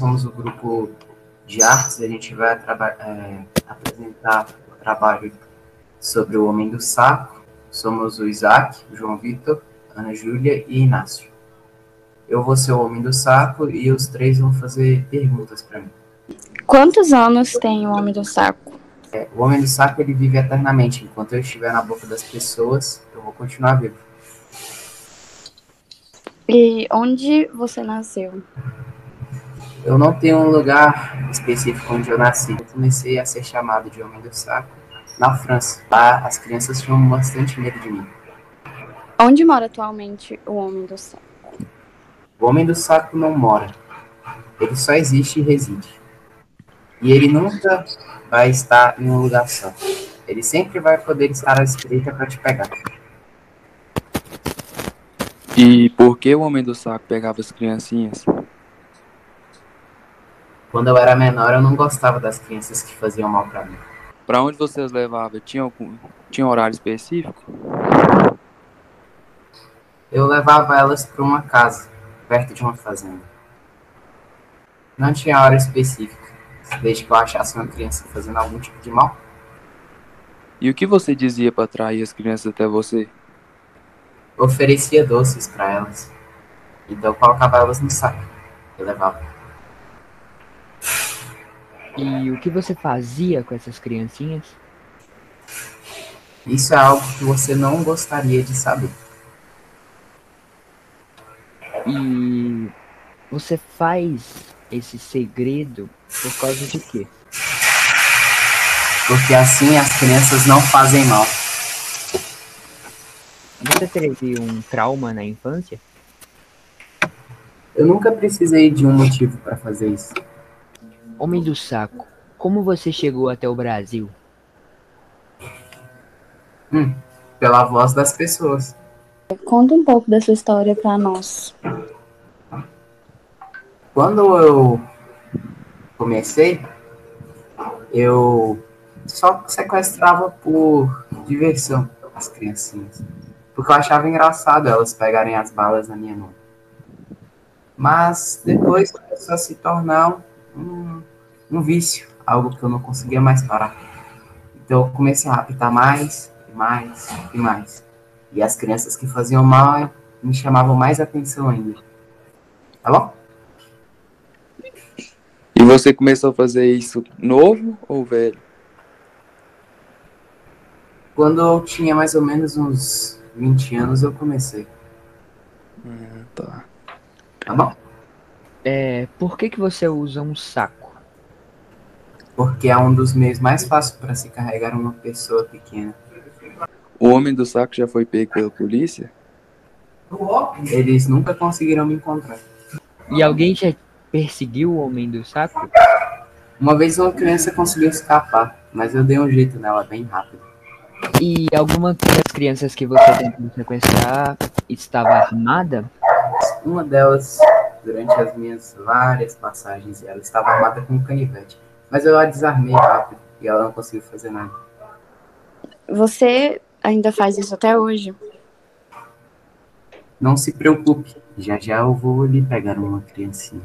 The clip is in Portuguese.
somos o grupo de artes, a gente vai é, apresentar o trabalho sobre o Homem do Saco. Somos o Isaac, o João Vitor, Ana Júlia e Inácio. Eu vou ser o Homem do Saco e os três vão fazer perguntas para mim. Quantos anos tem o Homem do Saco? É, o Homem do Saco ele vive eternamente. Enquanto eu estiver na boca das pessoas, eu vou continuar vivo. E onde você nasceu? Eu não tenho um lugar específico onde eu nasci. Eu comecei a ser chamado de Homem do Saco na França. Lá as crianças tinham bastante medo de mim. Onde mora atualmente o Homem do Saco? O Homem do Saco não mora. Ele só existe e reside. E ele nunca vai estar em um lugar só. Ele sempre vai poder estar à espreita para te pegar. E por que o Homem do Saco pegava as criancinhas? Quando eu era menor, eu não gostava das crianças que faziam mal para mim. Para onde você as levava? Tinha, algum, tinha um horário específico? Eu levava elas para uma casa, perto de uma fazenda. Não tinha hora específica, desde que eu achasse uma criança fazendo algum tipo de mal. E o que você dizia para atrair as crianças até você? Eu oferecia doces para elas. Então eu colocava elas no saco. Eu levava. E o que você fazia com essas criancinhas? Isso é algo que você não gostaria de saber. E você faz esse segredo por causa de quê? Porque assim as crianças não fazem mal. Você teve um trauma na infância? Eu nunca precisei de um motivo para fazer isso. Homem do Saco, como você chegou até o Brasil? Hum, pela voz das pessoas. Conta um pouco da sua história para nós. Quando eu comecei, eu só sequestrava por diversão as criancinhas. Porque eu achava engraçado elas pegarem as balas na minha mão. Mas depois começou a se tornar um, um vício, algo que eu não conseguia mais parar. Então eu comecei a raptar mais, e mais, e mais. E as crianças que faziam mal me chamavam mais atenção ainda. Tá bom? E você começou a fazer isso novo ou velho? Quando eu tinha mais ou menos uns 20 anos, eu comecei. Hum, tá. Tá bom? É, por que, que você usa um saco? Porque é um dos meios mais fáceis para se carregar uma pessoa pequena. O homem do saco já foi pego pela polícia? Eles nunca conseguiram me encontrar. E alguém já perseguiu o homem do saco? Uma vez uma criança conseguiu escapar, mas eu dei um jeito nela bem rápido. E alguma das crianças que você tentou sequestrar estava armada? Uma delas durante as minhas várias passagens. Ela estava armada com um canivete. Mas eu a desarmei rápido e ela não conseguiu fazer nada. Você ainda faz isso até hoje? Não se preocupe, já já eu vou lhe pegar uma criancinha.